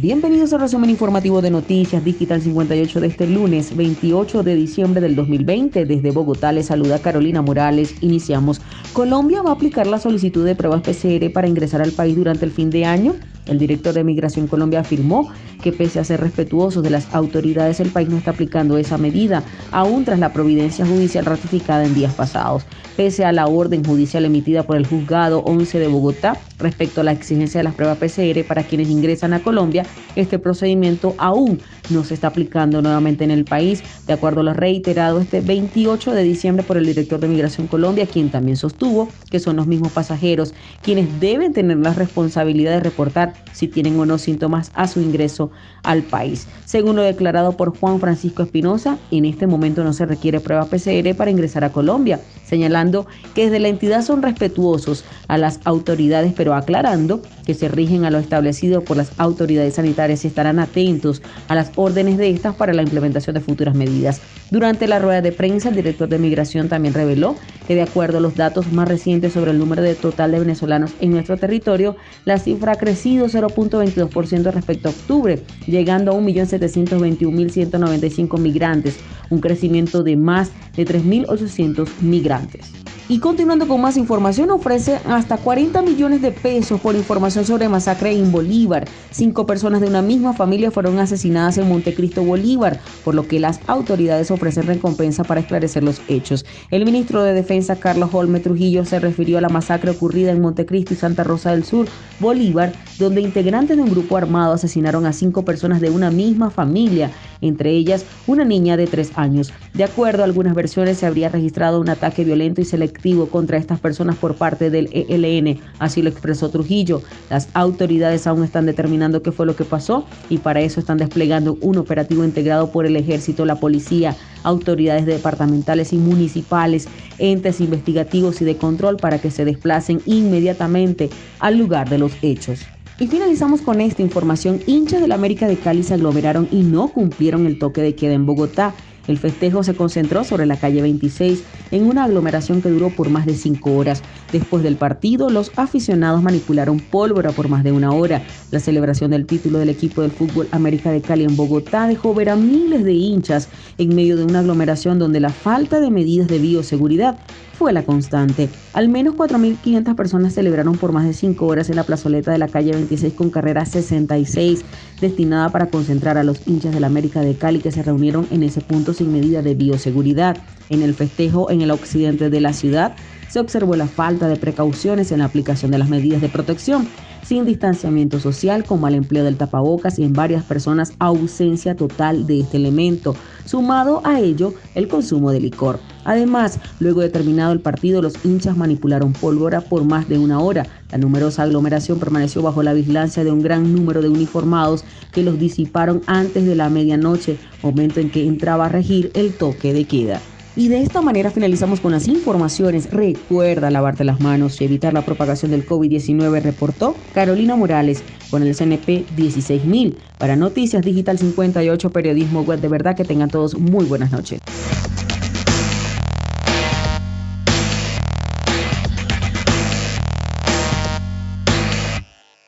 Bienvenidos al resumen informativo de Noticias Digital 58 de este lunes 28 de diciembre del 2020. Desde Bogotá les saluda Carolina Morales. Iniciamos. Colombia va a aplicar la solicitud de pruebas PCR para ingresar al país durante el fin de año. El director de Migración Colombia afirmó que pese a ser respetuosos de las autoridades, el país no está aplicando esa medida, aún tras la providencia judicial ratificada en días pasados. Pese a la orden judicial emitida por el juzgado 11 de Bogotá respecto a la exigencia de las pruebas PCR para quienes ingresan a Colombia, este procedimiento aún no se está aplicando nuevamente en el país, de acuerdo a lo reiterado este 28 de diciembre por el director de Migración Colombia, quien también sostuvo que son los mismos pasajeros quienes deben tener la responsabilidad de reportar si tienen o no síntomas a su ingreso al país. Según lo declarado por Juan Francisco Espinosa, en este momento no se requiere prueba PCR para ingresar a Colombia, señalando que desde la entidad son respetuosos a las autoridades, pero aclarando que se rigen a lo establecido por las autoridades sanitarias y estarán atentos a las órdenes de estas para la implementación de futuras medidas. Durante la rueda de prensa, el director de Migración también reveló que de acuerdo a los datos más recientes sobre el número de total de venezolanos en nuestro territorio, la cifra ha crecido 0.22% respecto a octubre, llegando a 1.721.195 migrantes, un crecimiento de más de 3.800 migrantes. Y continuando con más información, ofrece hasta 40 millones de pesos por información sobre masacre en Bolívar. Cinco personas de una misma familia fueron asesinadas en Montecristo, Bolívar, por lo que las autoridades ofrecen recompensa para esclarecer los hechos. El ministro de Defensa, Carlos Holme Trujillo, se refirió a la masacre ocurrida en Montecristo y Santa Rosa del Sur, Bolívar, donde integrantes de un grupo armado asesinaron a cinco personas de una misma familia, entre ellas una niña de tres años. De acuerdo a algunas versiones, se habría registrado un ataque violento y selectivo contra estas personas por parte del ELN, así lo expresó Trujillo. Las autoridades aún están determinando qué fue lo que pasó y para eso están desplegando un operativo integrado por el ejército, la policía, autoridades departamentales y municipales, entes investigativos y de control para que se desplacen inmediatamente al lugar de los hechos. Y finalizamos con esta información. Hinchas del América de Cali se aglomeraron y no cumplieron el toque de queda en Bogotá. El festejo se concentró sobre la calle 26 en una aglomeración que duró por más de cinco horas. Después del partido, los aficionados manipularon pólvora por más de una hora. La celebración del título del equipo del fútbol América de Cali en Bogotá dejó ver a miles de hinchas en medio de una aglomeración donde la falta de medidas de bioseguridad fue la constante. Al menos 4.500 personas celebraron por más de 5 horas en la plazoleta de la calle 26 con carrera 66, destinada para concentrar a los hinchas de la América de Cali que se reunieron en ese punto sin medida de bioseguridad. En el festejo en el occidente de la ciudad se observó la falta de precauciones en la aplicación de las medidas de protección sin distanciamiento social, como al empleo del tapabocas y en varias personas ausencia total de este elemento, sumado a ello el consumo de licor. Además, luego de terminado el partido, los hinchas manipularon pólvora por más de una hora. La numerosa aglomeración permaneció bajo la vigilancia de un gran número de uniformados que los disiparon antes de la medianoche, momento en que entraba a regir el toque de queda. Y de esta manera finalizamos con las informaciones. Recuerda lavarte las manos y evitar la propagación del COVID-19, reportó Carolina Morales con el CNP 16000. Para Noticias Digital 58, Periodismo Web, de verdad que tengan todos muy buenas noches.